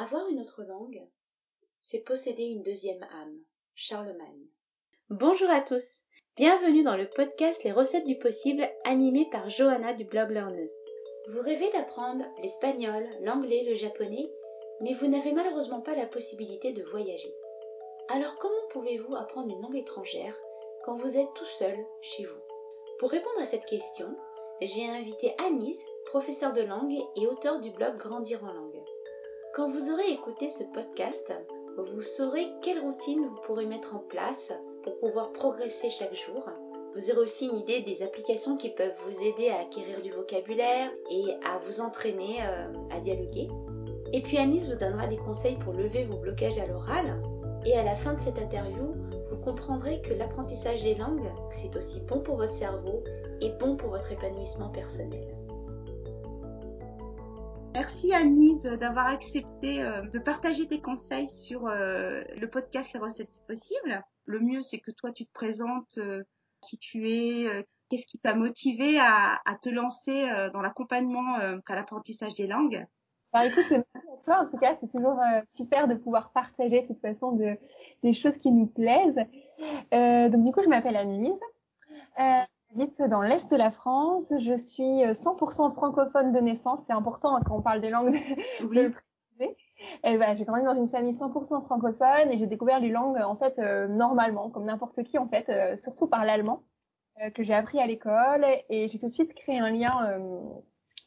Avoir une autre langue, c'est posséder une deuxième âme. Charlemagne. Bonjour à tous. Bienvenue dans le podcast Les recettes du possible animé par Johanna du blog Learneuse. Vous rêvez d'apprendre l'espagnol, l'anglais, le japonais, mais vous n'avez malheureusement pas la possibilité de voyager. Alors comment pouvez-vous apprendre une langue étrangère quand vous êtes tout seul chez vous? Pour répondre à cette question, j'ai invité Anise, professeure de langue et auteur du blog Grandir en langue. Quand vous aurez écouté ce podcast, vous saurez quelle routine vous pourrez mettre en place pour pouvoir progresser chaque jour. Vous aurez aussi une idée des applications qui peuvent vous aider à acquérir du vocabulaire et à vous entraîner euh, à dialoguer. Et puis Anis vous donnera des conseils pour lever vos blocages à l'oral. Et à la fin de cette interview, vous comprendrez que l'apprentissage des langues, c'est aussi bon pour votre cerveau et bon pour votre épanouissement personnel. Merci Anise d'avoir accepté euh, de partager tes conseils sur euh, le podcast Les recettes possibles. Le mieux, c'est que toi, tu te présentes euh, qui tu es, qu'est-ce qui t'a motivé à, te lancer dans l'accompagnement à l'apprentissage des langues. Bah, écoute, toi. En tout cas, c'est toujours super de pouvoir partager de toute façon de, des choses qui nous plaisent. donc du coup, je m'appelle Anise. J'habite dans l'est de la France. Je suis 100% euh, francophone de naissance. C'est important quand on parle des langues de, oui. le préciser. Et ben, j'ai grandi dans une famille 100% francophone et j'ai découvert les langues en fait euh, normalement, comme n'importe qui en fait, euh, surtout par l'allemand que j'ai appris à l'école et j'ai tout de suite créé un lien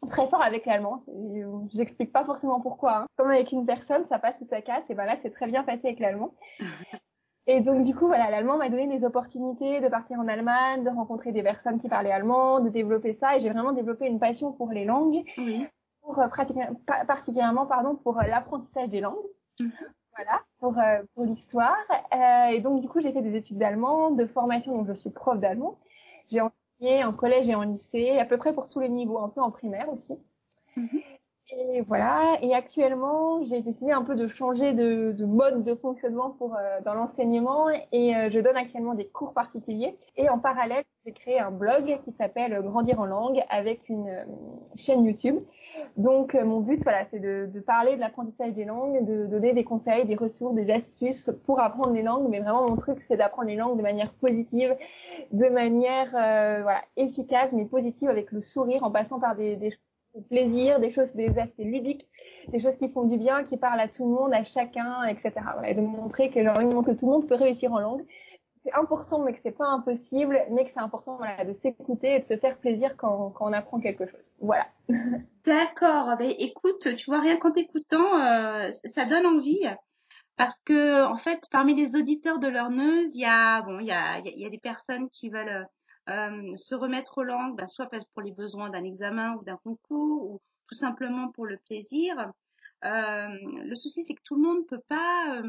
très fort avec l'allemand. Je n'explique pas forcément pourquoi. Hein. Comme avec une personne, ça passe ou ça casse. Et ben là, c'est très bien passé avec l'allemand. Et donc du coup, voilà, l'allemand m'a donné des opportunités de partir en Allemagne, de rencontrer des personnes qui parlaient allemand, de développer ça. Et j'ai vraiment développé une passion pour les langues, oui. pour euh, particulièrement pardon pour euh, l'apprentissage des langues. Mhm. Voilà, pour, euh, pour l'histoire. Euh, et donc du coup, j'ai fait des études d'allemand, de formation, donc je suis prof d'allemand. J'ai enseigné en collège et en lycée, à peu près pour tous les niveaux, un peu en primaire aussi. Mhm. Et voilà. Et actuellement, j'ai décidé un peu de changer de, de mode de fonctionnement pour euh, dans l'enseignement et euh, je donne actuellement des cours particuliers. Et en parallèle, j'ai créé un blog qui s'appelle Grandir en langue avec une euh, chaîne YouTube. Donc mon but, voilà, c'est de, de, parler de l'apprentissage des langues, de donner des conseils, des ressources, des astuces pour apprendre les langues. Mais vraiment, mon truc, c'est d'apprendre les langues de manière positive, de manière voilà efficace mais positive avec le sourire, en passant par des, des plaisir, des choses, des aspects ludiques, des choses qui font du bien, qui parlent à tout le monde, à chacun, etc. Voilà, et de montrer que j'ai envie de que tout le monde peut réussir en langue. C'est important, mais que c'est pas impossible, mais que c'est important voilà, de s'écouter et de se faire plaisir quand, quand on apprend quelque chose. Voilà. D'accord. Ben, écoute, tu vois, rien qu'en t'écoutant, euh, ça donne envie. Parce que, en fait, parmi les auditeurs de Learneuse, il y a, bon, il y a, il y a des personnes qui veulent euh, se remettre aux langues, ben, soit pour les besoins d'un examen ou d'un concours, ou tout simplement pour le plaisir. Euh, le souci, c'est que tout le monde peut pas,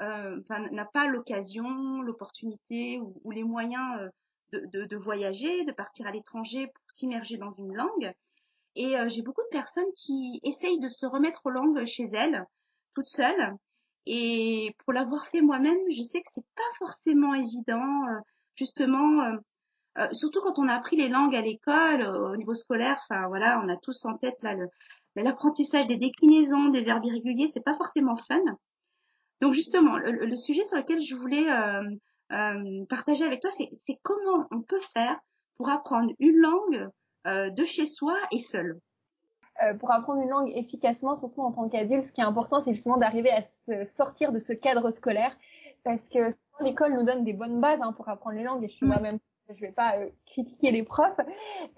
euh, n'a pas l'occasion, l'opportunité ou, les moyens de, de, de, voyager, de partir à l'étranger pour s'immerger dans une langue. Et j'ai beaucoup de personnes qui essayent de se remettre aux langues chez elles, toutes seules. Et pour l'avoir fait moi-même, je sais que c'est pas forcément évident, justement, euh, surtout quand on a appris les langues à l'école, euh, au niveau scolaire, enfin voilà, on a tous en tête là l'apprentissage des déclinaisons, des verbes irréguliers, c'est pas forcément fun. Donc justement, le, sujet sur lequel je voulais euh, euh partager avec toi, c'est comment on peut faire pour apprendre une langue de chez soi et seul. pour apprendre une langue efficacement, surtout en tant qu'adulte, ce qui est important, c'est justement d'arriver à se sortir de ce cadre scolaire, parce que l'école nous donne des bonnes bases hein, pour apprendre les langues, et je suis moi-même je vais pas euh, critiquer les profs.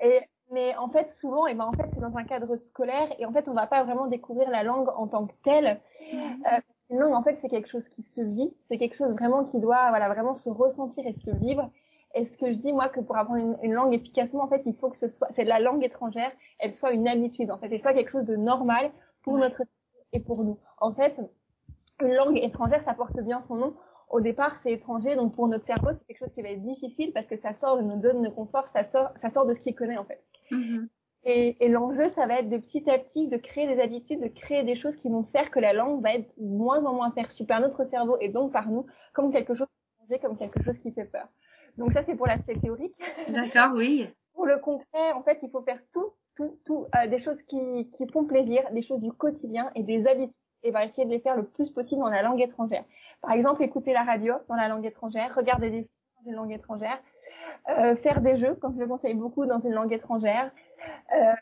Et, mais en fait, souvent, et ben en fait, c'est dans un cadre scolaire et en fait, on va pas vraiment découvrir la langue en tant que telle. Euh, parce qu'une langue, en fait, c'est quelque chose qui se vit, c'est quelque chose vraiment qui doit, voilà, vraiment se ressentir et se vivre. Et ce que je dis, moi, que pour apprendre une, langue efficacement, en fait, il faut que ce soit, c'est de la langue étrangère, elle soit une habitude, en fait, et soit quelque chose de normal pour notre et pour nous. En fait, une langue étrangère, ça porte bien son nom au départ, c'est étranger, donc pour notre cerveau, c'est quelque chose qui va être difficile parce que ça sort de nos zones de confort, ça sort, ça sort de ce qu'il connaît en fait. Mm-hmm. Et, et l'enjeu, ça va être de petit à petit de créer des habitudes, de créer des choses qui vont faire que la langue va être moins en moins perçue par notre cerveau et donc par nous comme quelque chose comme quelque chose qui fait peur. Donc ça, c'est pour l'aspect théorique. D'accord, oui. pour le concret, en fait, il faut faire tout, tout, tout, euh, des choses qui, qui font plaisir, des choses du quotidien et des habitudes et va essayer de les faire le plus possible dans la langue étrangère. Par exemple, écouter la radio dans la langue étrangère, regarder des films dans une langue étrangère, euh, faire des jeux, comme je le conseille beaucoup, dans une langue étrangère, euh,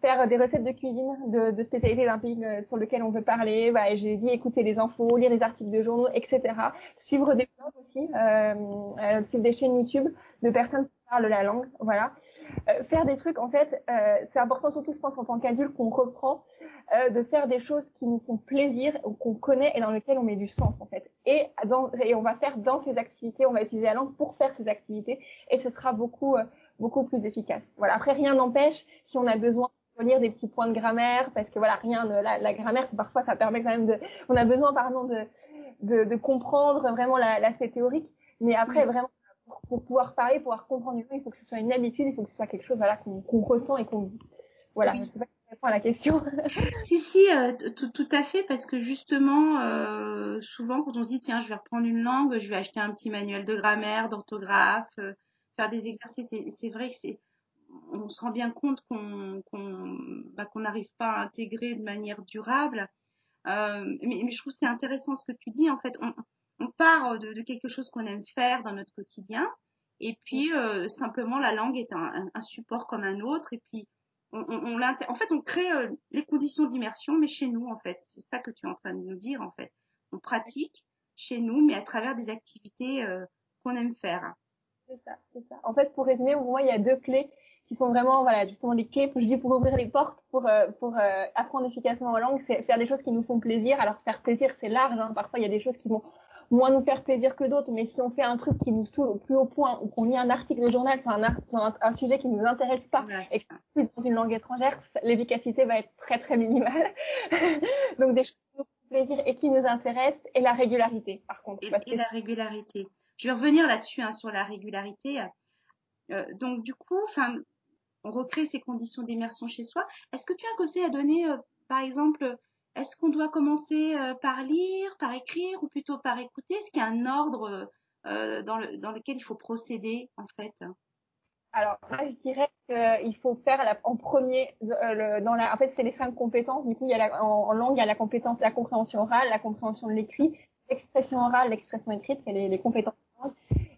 faire des recettes de cuisine de, de spécialité d'un pays euh, sur lequel on veut parler. J'ai dit écouter les infos, lire les articles de journaux, etc. Suivre des blogs aussi, euh, euh, suivre des chaînes YouTube de personnes qui parlent la langue. Voilà, euh, faire des trucs. En fait, euh, c'est important surtout, je pense, en tant qu'adulte, qu'on reprend euh, de faire des choses qui nous font plaisir, qu'on connaît et dans lesquelles on met du sens en fait. Et on va faire dans ces activités, on va utiliser la langue pour faire ces activités et ce sera beaucoup beaucoup plus efficace. Voilà. Après, rien n'empêche si on a besoin de lire des petits points de grammaire, parce que voilà, rien la, la grammaire, c'est parfois ça permet quand même de, on a besoin pardon de de, de comprendre vraiment l'aspect théorique, mais après vraiment pour, pour, pouvoir parler, pouvoir comprendre il faut que ce soit une habitude, il faut que ce soit quelque chose voilà qu'on qu ressent et qu'on vit. Voilà. Oui. Je sais pas si à la question. si si, euh, tout à fait, parce que justement, euh, souvent quand on se dit tiens, je vais reprendre une langue, je vais acheter un petit manuel de grammaire, d'orthographe. Euh, faire des exercices. C'est vrai que c'est, on se rend bien compte qu'on qu'on bah, qu'on n'arrive pas à intégrer de manière durable. Euh, mais, mais, je trouve c'est intéressant ce que tu dis. En fait, on, on part de, de, quelque chose qu'on aime faire dans notre quotidien, et puis euh, simplement la langue est un, un, support comme un autre, et puis on, on, on en fait on crée euh, les conditions d'immersion, mais chez nous en fait. C'est ça que tu es en train de nous dire en fait. On pratique chez nous, mais à travers des activités euh, qu'on aime faire. C'est ça, c'est ça. En fait, pour résumer, pour moi, il y a deux clés qui sont vraiment, voilà, justement les clés, je dis pour ouvrir les portes, pour euh, pour euh, apprendre efficacement la langue, c'est faire des choses qui nous font plaisir. Alors faire plaisir, c'est large. Hein. Parfois, il y a des choses qui vont moins nous faire plaisir que d'autres, mais si on fait un truc qui nous saoule au plus haut point ou qu'on lit un article de journal sur un, sur un, un sujet qui nous intéresse pas ouais, et que c'est dans une langue étrangère, l'efficacité va être très très minimale. Donc des choses qui nous font plaisir et qui nous intéressent et la régularité, par contre. Et, et la régularité. Je vais revenir là-dessus hein, sur la régularité. Euh, donc du coup, enfin, on recrée ces conditions d'immersion chez soi. Est-ce que tu as un conseil à donner, euh, par exemple, est-ce qu'on doit commencer euh, par lire, par écrire ou plutôt par écouter? Est-ce qu'il y a un ordre dans, le, dans lequel il faut procéder en fait? Alors, moi, je dirais qu'il faut faire en premier, dans la, en fait, c'est les cinq compétences. Du coup, il y a la, en, langue, il y a la compétence la compréhension orale, la compréhension de l'écrit, l'expression orale, l'expression écrite, c'est les compétences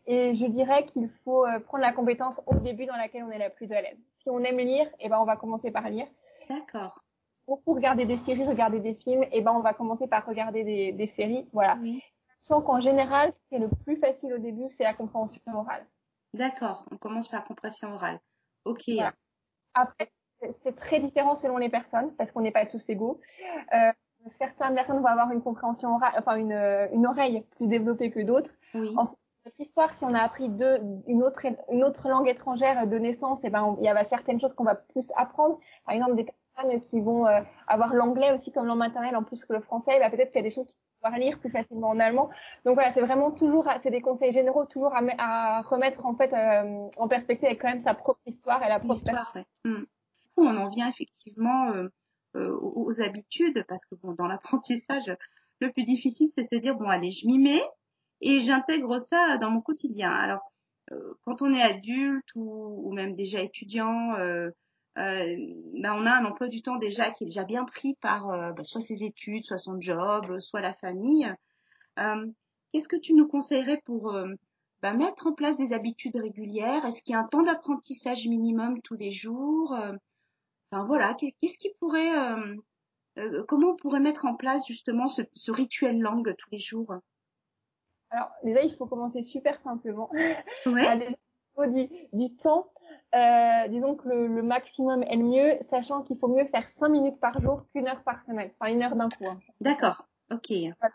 et je dirais qu'il faut euh, prendre la compétence au début dans laquelle on est la plus à l'aise. Si on aime lire, eh ben on va commencer par lire. D'accord. Pour regarder des séries, regarder des films, eh ben on va commencer par regarder des, des séries. Voilà. Oui. Sachant qu'en général, ce qui est le plus facile au début, c'est la compréhension orale. D'accord. On commence par la compréhension orale. Ok. Voilà. Après, c'est très différent selon les personnes parce qu'on n'est pas tous égaux. Euh, certaines personnes vont avoir une compréhension orale, enfin une, une oreille plus développée que d'autres. Oui. En notre histoire, si on a appris deux, une autre, une autre langue étrangère de naissance, et eh ben, il y a certaines choses qu'on va plus apprendre. Par exemple, des personnes qui vont euh, avoir l'anglais aussi comme langue maternelle en plus que le français, bah, peut-être qu'il y a des choses qu'ils vont pouvoir lire plus facilement en allemand. Donc voilà, c'est vraiment toujours, c'est des conseils généraux, toujours à, à remettre en fait euh, en perspective avec quand même sa propre histoire et la propre histoire. Ouais. Mmh. On en vient effectivement euh, euh, aux, aux habitudes parce que bon, dans l'apprentissage, le plus difficile, c'est se dire bon allez, je m'y mets et j'intègre ça dans mon quotidien. Alors, euh, quand on est adulte ou, ou même déjà étudiant, euh, euh, ben on a un emploi du temps déjà qui est déjà bien pris par euh, ben soit ses études, soit son job, soit la famille. Euh, qu'est-ce que tu nous conseillerais pour ben mettre en place des habitudes régulières? Est-ce qu'il y a un temps d'apprentissage minimum tous les jours? Enfin voilà, qu'est-ce qui pourrait, comment on pourrait mettre en place justement ce, ce rituel langue tous les jours? Alors déjà, il faut commencer super simplement. Ouais. il faut du, du temps. Euh, disons que le, le, maximum est le mieux, sachant qu'il faut mieux faire 5 minutes par jour qu'une heure par semaine. Enfin, une heure d'un coup. Hein. D'accord. Ok. Voilà.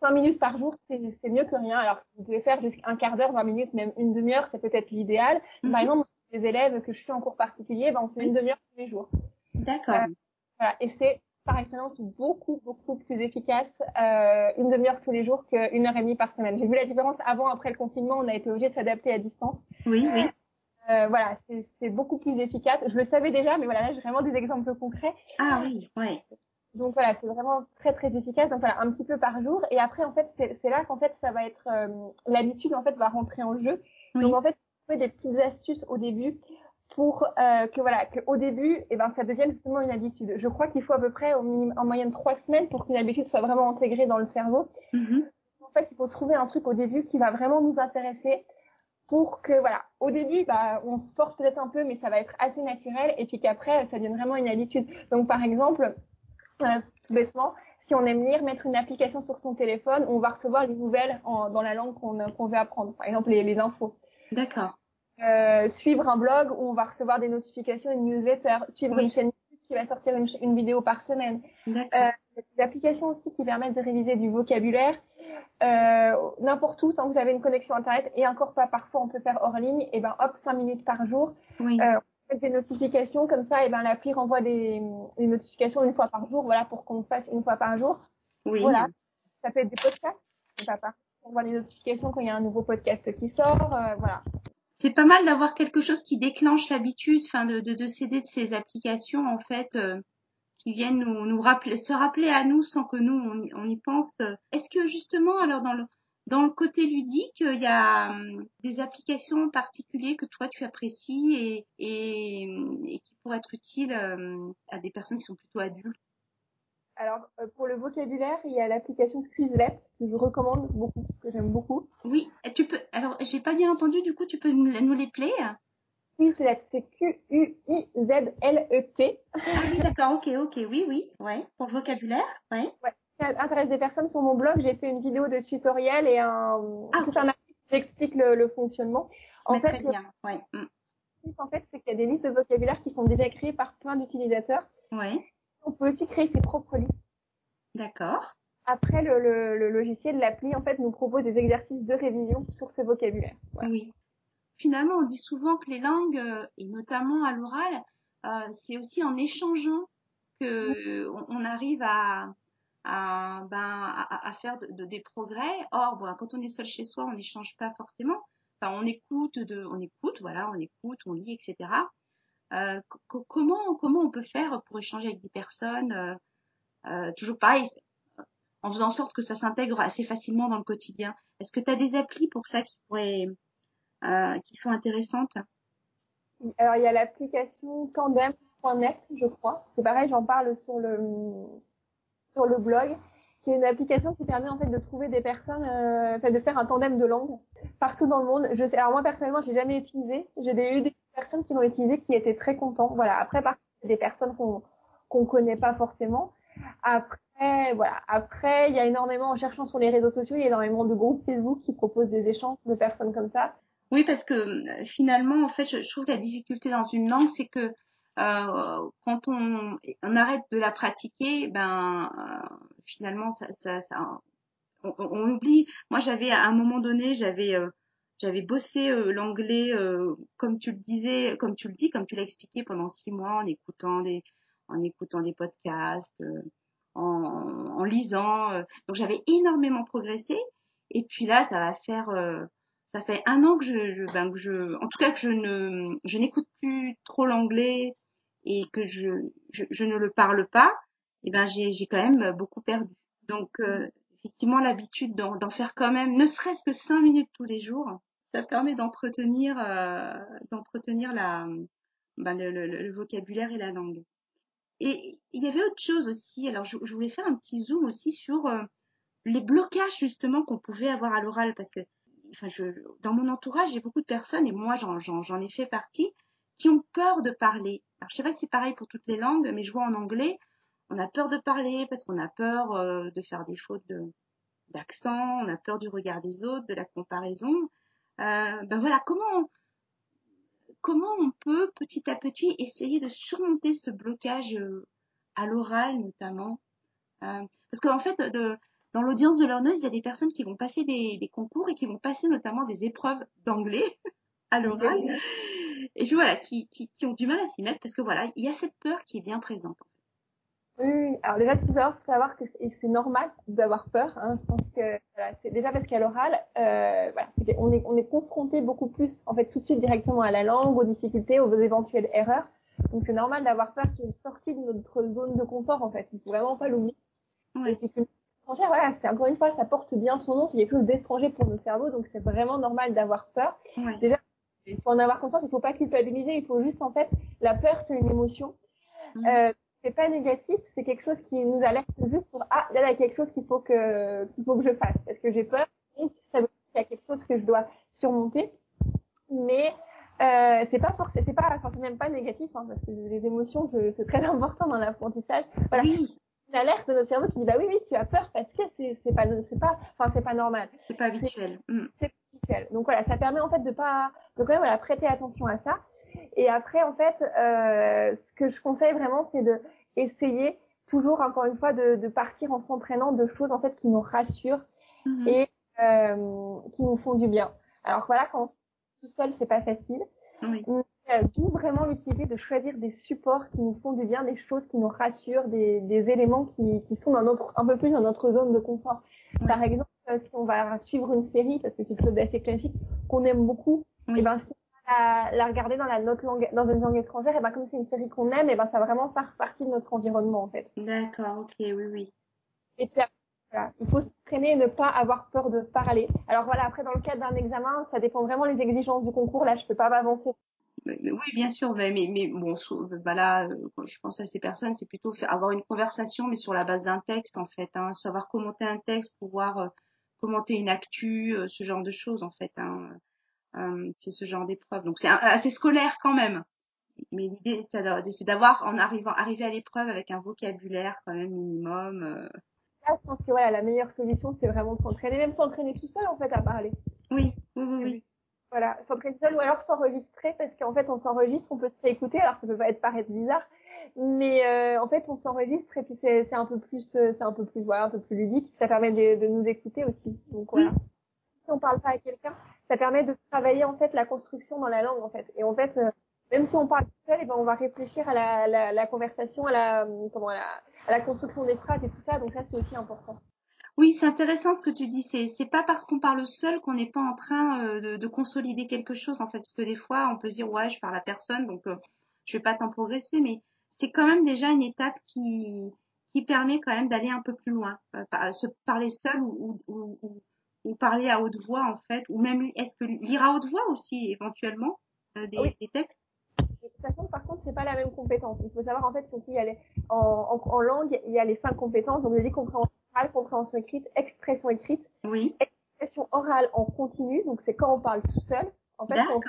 5 minutes par jour, c'est mieux que rien. Alors, si vous pouvez faire jusqu'à un quart d'heure, 20 minutes, même une demi-heure, c'est peut-être l'idéal. Mm -hmm. Par exemple, les élèves que je suis en cours particulier, ben, on fait une demi-heure tous les jours. D'accord. Euh, voilà. Et c'est par expérience beaucoup beaucoup plus efficace euh, une demi-heure tous les jours qu'une heure et demie par semaine. J'ai vu la différence avant après le confinement, on a été obligé de s'adapter à distance. Oui, oui. Euh, voilà, c'est beaucoup plus efficace. Je le savais déjà, mais voilà, là j'ai vraiment des exemples concrets. Ah oui, ouais. Donc voilà, c'est vraiment très très efficace. Donc voilà, un petit peu par jour. Et après en fait, c'est là qu'en fait ça va être euh, l'habitude en fait va rentrer en jeu. Oui. Donc en fait, des petites astuces au début pour euh, que voilà, qu'au début, eh ben, ça devienne justement une habitude. Je crois qu'il faut à peu près au minimum, en moyenne trois semaines pour qu'une habitude soit vraiment intégrée dans le cerveau. Mhm. En fait, il faut trouver un truc au début qui va vraiment nous intéresser pour que voilà, au début, bah, on se force peut-être un peu, mais ça va être assez naturel, et puis qu'après, ça devienne vraiment une habitude. Donc, par exemple, euh, tout bêtement, si on aime lire, mettre une application sur son téléphone, on va recevoir les nouvelles en, dans la langue qu'on qu'on veut apprendre. Par exemple, les, les infos. D'accord. Euh, suivre un blog où on va recevoir des notifications, une newsletter, suivre Oui. une chaîne YouTube qui va sortir une, vidéo par semaine. Euh, il y a des applications aussi qui permettent de réviser du vocabulaire euh, n'importe où tant que vous avez une connexion internet et encore pas parfois on peut faire hors ligne et ben hop cinq minutes par jour oui. euh, on fait des notifications comme ça et ben l'appli renvoie des, des notifications une fois par jour voilà pour qu'on fasse une fois par jour oui. voilà. ça peut être des podcasts on voit les notifications quand il y a un nouveau podcast qui sort euh, voilà C'est pas mal d'avoir quelque chose qui déclenche l'habitude, enfin de, de, de céder de ces applications en fait euh, qui viennent nous, nous rappeler, se rappeler à nous sans que nous on y, on y pense. Est-ce que justement alors dans le dans le côté ludique, il y a hum, des applications particulières que toi tu apprécies et, et qui pourraient être utiles euh, à des personnes qui sont plutôt adultes? Alors euh, pour le vocabulaire il y a l'application Quizlet que je recommande beaucoup que j'aime beaucoup Oui, tu peux. Alors j'ai pas bien entendu. Du coup, tu peux nous, les plaire Quizlet c'est Q-U-I-Z-L-E-T Ah oui, d'accord. Ok, ok. Oui, oui. Ouais. Pour le vocabulaire. Ouais. ça intéresse des personnes sur mon blog, j'ai fait une vidéo de tutoriel et un, Ah, tout un article qui explique le, le fonctionnement. En Mais fait, très bien. Ouais. mm. en fait, c'est qu'il y a des listes de vocabulaire qui sont déjà créées par plein d'utilisateurs. Ouais. On peut aussi créer ses propres listes. D'accord. Après, le, le, le logiciel, l'appli, en fait, nous propose des exercices de révision sur ce vocabulaire. Voilà. Oui. Finalement, on dit souvent que les langues, euh, et notamment à l'oral, euh, c'est aussi en échangeant que on, on arrive à à, ben, à, à faire de, de- des progrès. Or, bon, quand on est seul chez soi, on n'échange pas forcément. Enfin, on écoute, de, on écoute, voilà, on écoute, on lit, etc. Euh, co- comment comment on peut faire pour échanger avec des personnes euh, euh, Toujours pareil, en faisant en sorte que ça s'intègre assez facilement dans le quotidien. Est-ce que tu as des applis pour ça qui pourraient qui sont intéressantes? Alors, il y a l'application tandem.net, je crois. C'est pareil, j'en parle sur le, sur le blog, qui est une application qui permet en fait de trouver des personnes, euh, de faire un tandem de langue partout dans le monde. Je sais, alors moi personnellement, j'ai jamais utilisé. J'ai eu des personnes qui l'ont utilisé qui étaient très contents. Voilà. Après, par des personnes qu'on qu'on connaît pas forcément. Après, voilà. Après, il y a énormément, en cherchant sur les réseaux sociaux, il y a énormément de groupes Facebook qui proposent des échanges de personnes comme ça. Oui, parce que euh, finalement, en fait, je trouve que la difficulté dans une langue, c'est que euh, quand on, on arrête de la pratiquer, ben euh, finalement, ça, ça, ça on, on- oublie. Moi, j'avais à un moment donné, j'avais euh, j'avais bossé euh, l'anglais euh, comme tu le disais, comme tu le dis, comme tu l'as expliqué pendant six mois en écoutant des en écoutant des podcasts, euh, en, en lisant. donc j'avais énormément progressé. Et puis là, ça va faire ça fait un an que je- ben, que je, en tout cas que je ne, je n'écoute plus trop l'anglais et que je, je, je ne le parle pas. Et ben j'ai, quand même beaucoup perdu. Donc euh, effectivement l'habitude d'en, faire quand même, ne serait-ce que cinq minutes tous les jours, ça permet d'entretenir, euh, d'entretenir la, ben, le, le, le vocabulaire et la langue. Et il y avait autre chose aussi. Alors je, je voulais faire un petit zoom aussi sur euh, les blocages justement qu'on pouvait avoir à l'oral parce que enfin je dans mon entourage j'ai beaucoup de personnes et moi j'en ai fait partie qui ont peur de parler. Alors je sais pas si c'est pareil pour toutes les langues mais je vois en anglais on a peur de parler parce qu'on a peur euh, de faire des fautes d'accent, on a peur du regard des autres, de la comparaison. Euh, ben voilà comment comment on peut petit à petit essayer de surmonter ce blocage euh, à l'oral notamment parce qu'en fait, dans l'audience de Learneuse, il y a des personnes qui vont passer des concours et qui vont passer notamment des épreuves d'anglais à l'oral. Et puis voilà, qui, qui, qui ont du mal à s'y mettre parce que voilà, il y a cette peur qui est bien présente. Oui, oui. alors déjà tout d'abord, faut savoir que c'est normal d'avoir peur. Hein. Je pense que voilà, c'est déjà parce qu'à l'oral, euh, voilà, c'est qu'on est on est confronté beaucoup plus en fait tout de suite directement à la langue, aux difficultés, aux éventuelles erreurs. Donc c'est normal d'avoir peur. C'est une sortie de notre zone de confort en fait. Il faut vraiment pas l'oublier. L'étranger, voilà, c'est encore une fois, ça porte bien son nom. C'est quelque chose d'étranger pour notre cerveau, donc c'est vraiment normal d'avoir peur. Ouais. Déjà, il faut en avoir conscience, il faut pas culpabiliser, il faut juste en fait, la peur c'est une émotion. Mhm. Euh, c'est pas négatif, c'est quelque chose qui nous alerte juste sur ah là il y a quelque chose qu'il faut que qu'il faut que je fasse parce que j'ai peur, donc ça veut dire qu'il y a quelque chose que je dois surmonter. Mais euh, c'est pas forcément, c'est pas, enfin c'est même pas négatif hein, parce que les émotions c'est très important dans l'apprentissage. Voilà, Oui, une alerte de notre cerveau qui dit bah oui oui tu as peur parce que c'est c'est pas c'est pas enfin c'est pas normal c'est pas habituel. Mm. c'est habituel. Donc voilà, ça permet en fait de pas de quand même voilà, prêter attention à ça. Et après en fait, euh, ce que je conseille vraiment, c'est de essayer toujours encore une fois de, de partir en s'entraînant de choses en fait qui nous rassurent Mhm. et euh, qui nous font du bien. Alors voilà, quand tout seul c'est pas facile. Oui. Euh, D'où vraiment l'utilité de choisir des supports qui nous font du bien, des choses qui nous rassurent, des, des éléments qui, qui sont dans notre, un peu plus dans notre zone de confort. Par exemple, euh, si on va suivre une série, parce que c'est quelque chose d'assez classique, qu'on aime beaucoup, Oui. et ben si on va la, la regarder dans la notre langue, dans une langue étrangère, et ben comme c'est une série qu'on aime, et ben ça va vraiment faire partie de notre environnement en fait. D'accord, ok, oui, oui. Et puis voilà, il faut s'entraîner et ne pas avoir peur de parler. Alors voilà, après dans le cadre d'un examen, ça dépend vraiment des exigences du concours. Là, je peux pas m'avancer Oui, bien sûr, mais, mais, mais bon, bah là, euh, quand je pense à ces personnes, c'est plutôt faire, avoir une conversation, mais sur la base d'un texte, en fait, hein, savoir commenter un texte, pouvoir euh, commenter une actu, euh, ce genre de choses, en fait, hein, euh, c'est ce genre d'épreuve. Donc c'est un- assez scolaire quand même. Mais l'idée, c'est d'avoir, en arrivant, arriver à l'épreuve avec un vocabulaire quand même minimum. euh. Là, je pense que voilà, la meilleure solution, c'est vraiment de s'entraîner, même s'entraîner tout seul en fait à parler. Oui, oui, oui, oui. Voilà, s'entraîner seul ou alors s'enregistrer parce qu'en fait on s'enregistre, on peut se réécouter. Alors ça peut pas être paraître bizarre, mais euh, en fait on s'enregistre et puis c'est c'est un peu plus euh, c'est un peu plus voilà un peu plus ludique. Puis ça permet de, de nous écouter aussi. Donc voilà. Si on parle pas à quelqu'un, ça permet de travailler en fait la construction dans la langue en fait. Et en fait euh, même si on parle seul, et ben on va réfléchir à la, la, la conversation, à la comment à la, à la construction des phrases et tout ça. Donc ça c'est aussi important. Oui, c'est intéressant ce que tu dis. C'est c'est pas parce qu'on parle seul qu'on n'est pas en train euh, de, de consolider quelque chose en fait, parce que des fois on peut se dire ouais je parle à personne donc euh, je vais pas tant progresser, mais c'est quand même déjà une étape qui qui permet quand même d'aller un peu plus loin. Euh, par- se parler seul ou, ou, ou, ou parler à haute voix en fait, ou même est-ce que lire à haute voix aussi éventuellement euh, des, Oui. des textes? Sachant que par contre, c'est pas la même compétence. Il faut savoir en fait qu'il y a les, en, en, en langue, il y a les cinq compétences. Donc, on a dit compréhension orale, compréhension écrite, expression écrite, Oui, expression orale en continu. Donc, c'est quand on parle tout seul. En fait, d'accord.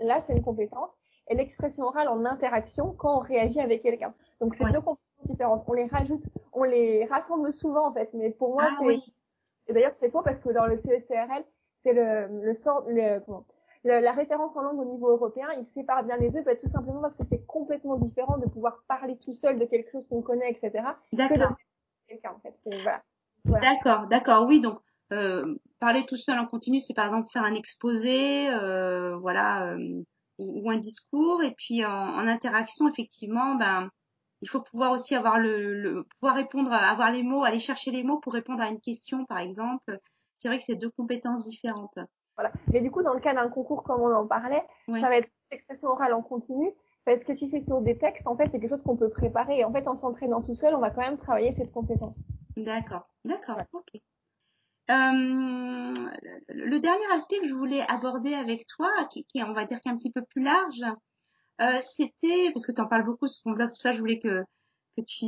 là, c'est une compétence. Et l'expression orale en interaction quand on réagit avec quelqu'un. Donc, c'est deux compétences différentes. On les rajoute, on les rassemble souvent en fait. Mais pour moi, Ah c'est oui, et d'ailleurs, c'est faux parce que dans le CECRL, c'est le, le, sort- le, comment, le- la référence en langue au niveau européen, il sépare bien les deux, bah, tout simplement parce que c'est complètement différent de pouvoir parler tout seul de quelque chose qu'on connaît, etc., d'accord. Quelqu'un, en fait. C'est- Voilà. Voilà. D'accord, d'accord, oui, donc euh, parler tout seul en continu, c'est par exemple faire un exposé, euh, voilà, euh, ou, un discours, et puis en, en interaction, effectivement, ben, il faut pouvoir aussi avoir le, le pouvoir répondre, avoir les mots, aller chercher les mots pour répondre à une question, par exemple. C'est vrai que c'est deux compétences différentes. voilà. Mais du coup, dans le cas d'un concours comme on en parlait, Oui, ça va être l'expression orale en continu. Parce que si c'est sur des textes, en fait, c'est quelque chose qu'on peut préparer. Et en fait, en s'entraînant tout seul, on va quand même travailler cette compétence. d'accord, d'accord, Ouais. ok. Euh, le dernier aspect que je voulais aborder avec toi, qui, qui est, on va dire, qui est un petit peu plus large, Euh, c'était parce que tu en parles beaucoup sur ton blog, c'est pour ça que je voulais que que tu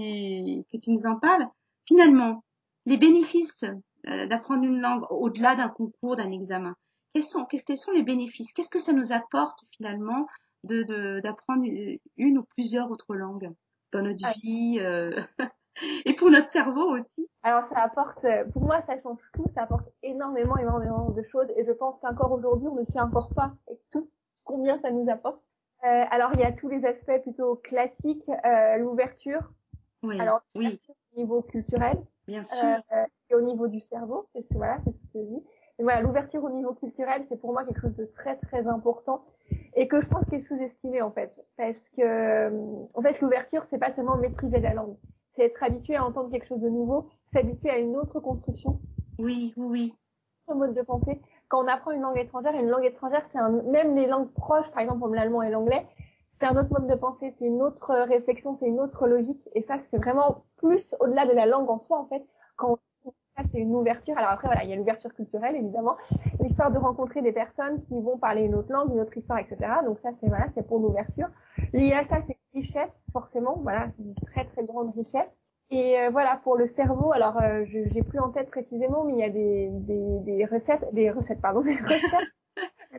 que tu nous en parles. Finalement, les bénéfices euh, d'apprendre une langue au-delà d'un concours, d'un examen. Quels sont quels sont les bénéfices? Qu'est-ce que ça nous apporte finalement de de d'apprendre une, une ou plusieurs autres langues dans notre Ah. vie euh, et pour notre cerveau aussi Alors ça apporte, euh, pour moi ça change tout, ça apporte énormément, énormément de choses et je pense qu'encore aujourd'hui on ne s'y encore pas et tout combien ça nous apporte. Euh, alors il y a tous les aspects plutôt classiques, euh, l'ouverture, Oui, alors oui, au niveau culturel bien sûr. euh, et au niveau du cerveau, c'est ce- voilà, c'est ce que je dis. Et voilà, l'ouverture au niveau culturel, c'est pour moi quelque chose de très très important et que je pense qu'il est sous-estimé en fait, parce que euh, en fait l'ouverture c'est pas seulement maîtriser la langue, c'est être habitué à entendre quelque chose de nouveau, s'habituer à une autre construction, Oui, oui, oui. un mode de pensée. Quand on apprend une langue étrangère, une langue étrangère, c'est un, même les langues proches, par exemple comme l'allemand et l'anglais, c'est un autre mode de pensée, c'est une autre réflexion, c'est une autre logique. Et ça, c'est vraiment plus au-delà de la langue en soi, en fait. Quand ça c'est une ouverture. Alors après voilà, il y a l'ouverture culturelle évidemment, l'histoire de rencontrer des personnes qui vont parler une autre langue, une autre histoire, etc. Donc ça c'est voilà, c'est pour l'ouverture. Lié à ça, c'est richesse forcément, voilà, une très très grande richesse. Et euh, voilà pour le cerveau. Alors euh, je j'ai plus en tête précisément, mais il y a des, des, des recettes, des recettes pardon, des recherches qui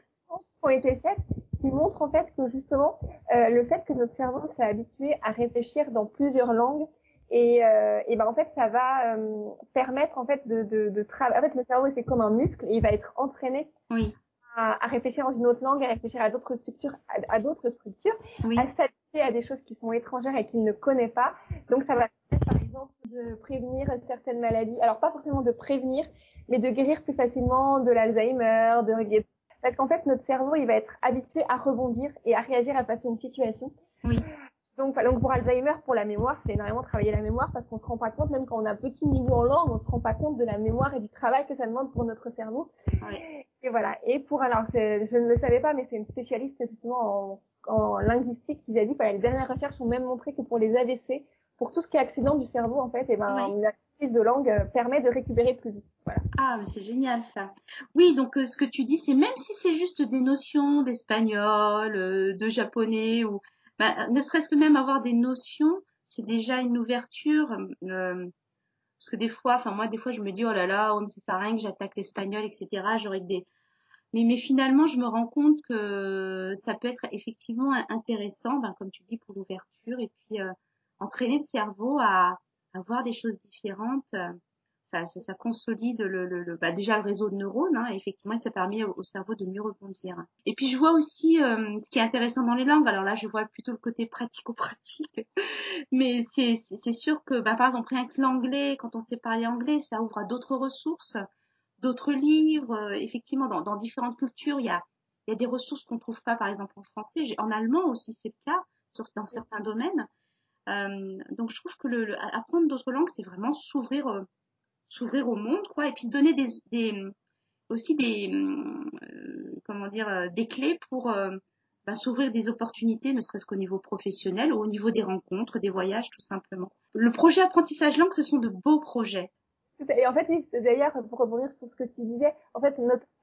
ont été faites qui montrent en fait que justement euh, le fait que notre cerveau s'est habitué à réfléchir dans plusieurs langues et, euh, et ben en fait ça va euh, permettre en fait de, de, de travailler. En fait le cerveau c'est comme un muscle et il va être entraîné Oui, à, à réfléchir dans une autre langue, à réfléchir à d'autres structures, à, à d'autres structures, oui, à s'adapter à des choses qui sont étrangères et qu'il ne connaît pas. Donc ça va permettre par exemple de prévenir certaines maladies. Alors pas forcément de prévenir, mais de guérir plus facilement de l'Alzheimer, de parce qu'en fait notre cerveau il va être habitué à rebondir et à réagir à passer une situation. oui, Donc, donc pour Alzheimer, pour la mémoire, c'est énormément travailler la mémoire parce qu'on se rend pas compte, même quand on a un petit niveau en langue, on se rend pas compte de la mémoire et du travail que ça demande pour notre cerveau. oui. Et voilà. Et pour alors, je ne le savais pas, mais c'est une spécialiste justement en, en linguistique qui a dit que les dernières recherches ont même montré que pour les AVC, pour tout ce qui est accident du cerveau en fait, et ben Oui. la prise de langue euh, permet de récupérer plus vite. Voilà. Ah, mais c'est génial ça. Oui, donc euh, ce que tu dis, c'est même si c'est juste des notions d'espagnol, euh, de japonais, ou bah, ne serait-ce que même avoir des notions, c'est déjà une ouverture. euh, parce que des fois, enfin moi, des fois, je me dis oh là là, oh, mais ça sert à rien que j'attaque l'espagnol, etc. J'aurais des mais, mais finalement, je me rends compte que ça peut être effectivement intéressant, ben, comme tu dis, pour l'ouverture, et puis euh, entraîner le cerveau à, à voir des choses différentes. Ça, consolide bah, déjà le réseau de neurones, hein, et effectivement, ça permet au, au cerveau de mieux rebondir. Et puis je vois aussi euh, ce qui est intéressant dans les langues. Alors là, je vois plutôt le côté pratico-pratique, mais c'est sûr que, bah, par exemple, rien que l'anglais, quand on sait parler anglais, ça ouvre à d'autres ressources d'autres livres. Euh, effectivement, dans, différentes cultures, il y a, des ressources qu'on ne trouve pas, par exemple, en français. En allemand aussi, c'est le cas, dans certains domaines. Euh, donc, je trouve que le, apprendre d'autres langues, c'est vraiment s'ouvrir, s'ouvrir au monde, quoi, et puis se donner des, des aussi des, euh, comment dire, euh, des clés pour euh, bah, s'ouvrir des opportunités, ne serait-ce qu'au niveau professionnel ou au niveau des rencontres, des voyages, tout simplement. Le projet apprentissage langue, ce sont de beaux projets. Et en fait, d'ailleurs, pour rebondir sur ce que tu disais, en fait,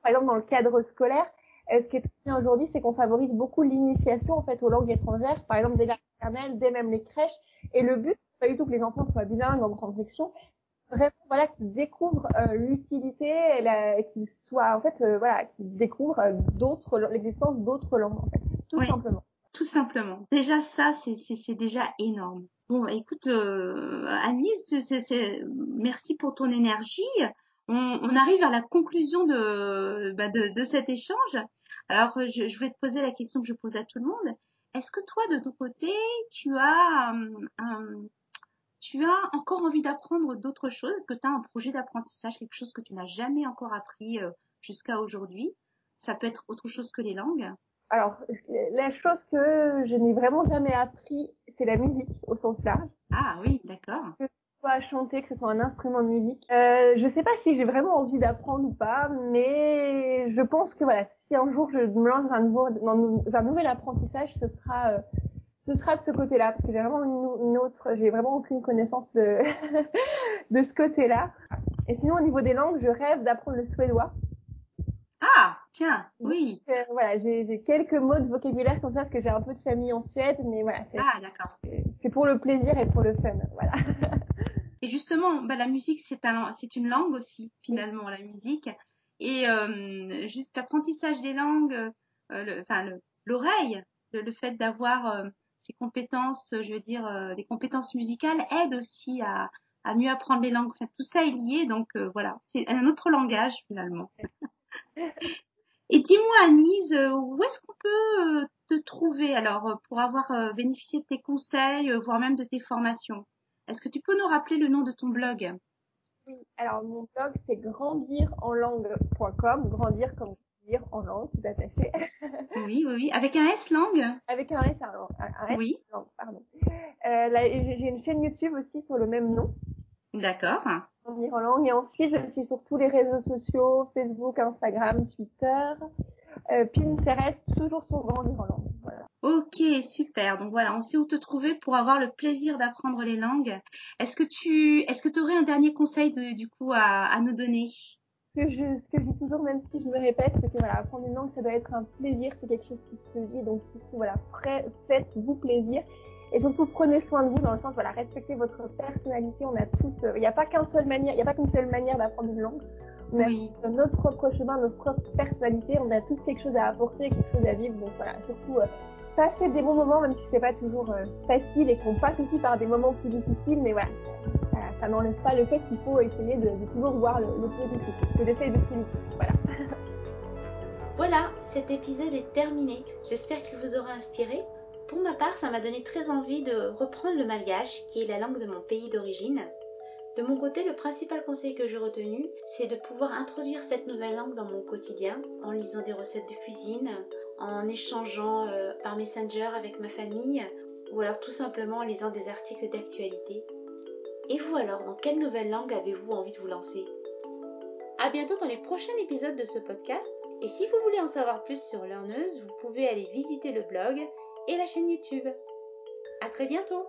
par exemple, dans le cadre scolaire, ce qui est très bien aujourd'hui, c'est qu'on favorise beaucoup l'initiation, en fait, aux langues étrangères, par exemple, dès la maternelle, dès même les crèches. Et le but, c'est pas du tout que les enfants soient bilingues en grande section, vraiment, voilà, qu'ils découvrent euh, l'utilité, et qu'ils soient, en fait, euh, voilà, qu'ils découvrent euh, d'autres, l'existence d'autres langues, en fait, tout simplement. Tout simplement. Déjà ça, c'est c'est c'est déjà énorme. Bon, écoute, euh, Annelise, c'est c'est merci pour ton énergie. On, on arrive à la conclusion de bah, de, de cet échange. Alors, euh, je, je vais te poser la question que je pose à tout le monde. Est-ce que toi, de ton côté, tu as euh, un- tu as encore envie d'apprendre d'autres choses? Est-ce que tu as un projet d'apprentissage, quelque chose que tu n'as jamais encore appris euh, jusqu'à aujourd'hui? Ça peut être autre chose que les langues. Alors, la chose que je n'ai vraiment jamais appris, c'est la musique, au sens large. Ah oui, d'accord. que ce soit chanter, que ce soit un instrument de musique. Euh, je sais pas si j'ai vraiment envie d'apprendre ou pas, mais je pense que voilà, si un jour je me lance dans un, nouveau, dans un nouvel apprentissage, ce sera, euh, ce sera de ce côté-là, parce que j'ai vraiment une, une autre, j'ai vraiment aucune connaissance de, de ce côté-là. Et sinon, au niveau des langues, je rêve d'apprendre le suédois. Ah, tiens, oui. Donc, euh, voilà, j'ai j'ai quelques mots de vocabulaire comme ça, parce que j'ai un peu de famille en Suède, mais voilà, c'est Ah, d'accord. c'est pour le plaisir et pour le fun, voilà. Et justement, bah, la musique, c'est un, c'est une langue aussi, finalement, la musique. Et euh, juste l'apprentissage des langues, euh, le, enfin, le- l'oreille, le, le fait d'avoir ces compétences, je veux dire, euh, des compétences musicales aide aussi à, à mieux apprendre les langues. Enfin, tout ça est lié, donc euh, voilà, c'est un autre langage finalement. Et dis-moi, Anise, euh, où est-ce qu'on peut euh, te trouver alors euh, pour avoir euh, bénéficié de tes conseils, euh, voire même de tes formations? Est-ce que tu peux nous rappeler le nom de ton blog? Oui, alors mon blog c'est grandirenlangue.com, grandir comme dire en langue, tout attaché, Oui, oui, oui. Avec un S langue? avec un S, un, un S Oui, langue, pardon. Euh, j'ai une chaîne YouTube aussi sur le même nom, d'accord. En langue, et ensuite je suis sur tous les réseaux sociaux, Facebook, Instagram, Twitter, euh, Pinterest, toujours sur Grandir en langue, voilà. Ok, super. Donc voilà, on sait où te trouver pour avoir le plaisir d'apprendre les langues. Est-ce que tu est-ce que tu aurais un dernier conseil de, du coup à, à nous donner? Que je, ce que je dis toujours, même si je me répète, c'est que voilà, apprendre une langue, ça doit être un plaisir, c'est quelque chose qui se vit. Donc surtout, voilà, faites-vous plaisir. Et surtout, prenez soin de vous dans le sens, voilà, respectez votre personnalité. On a tous, euh, il n'y a pas qu'une seule manière, il n'y a pas qu'une seule manière d'apprendre une langue. On Oui. a notre propre chemin, notre propre personnalité. On a tous quelque chose à apporter, quelque chose à vivre. Donc voilà, surtout, euh, passez des bons moments, même si c'est pas toujours euh, facile et qu'on passe aussi par des moments plus difficiles. Mais voilà, ça n'enlève pas le fait qu'il faut essayer de, toujours voir le, le positif. Que j'essaye de souligner. Voilà. Voilà, cet épisode est terminé. J'espère qu'il vous aura inspiré. Pour ma part, ça m'a donné très envie de reprendre le malgache, qui est la langue de mon pays d'origine. De mon côté, le principal conseil que j'ai retenu, c'est de pouvoir introduire cette nouvelle langue dans mon quotidien, en lisant des recettes de cuisine, en échangeant euh, par Messenger avec ma famille, ou alors tout simplement en lisant des articles d'actualité. Et vous alors, dans quelle nouvelle langue avez-vous envie de vous lancer? À bientôt dans les prochains épisodes de ce podcast. Et si vous voulez en savoir plus sur Learneuse, vous pouvez aller visiter le blog et la chaîne YouTube. À très bientôt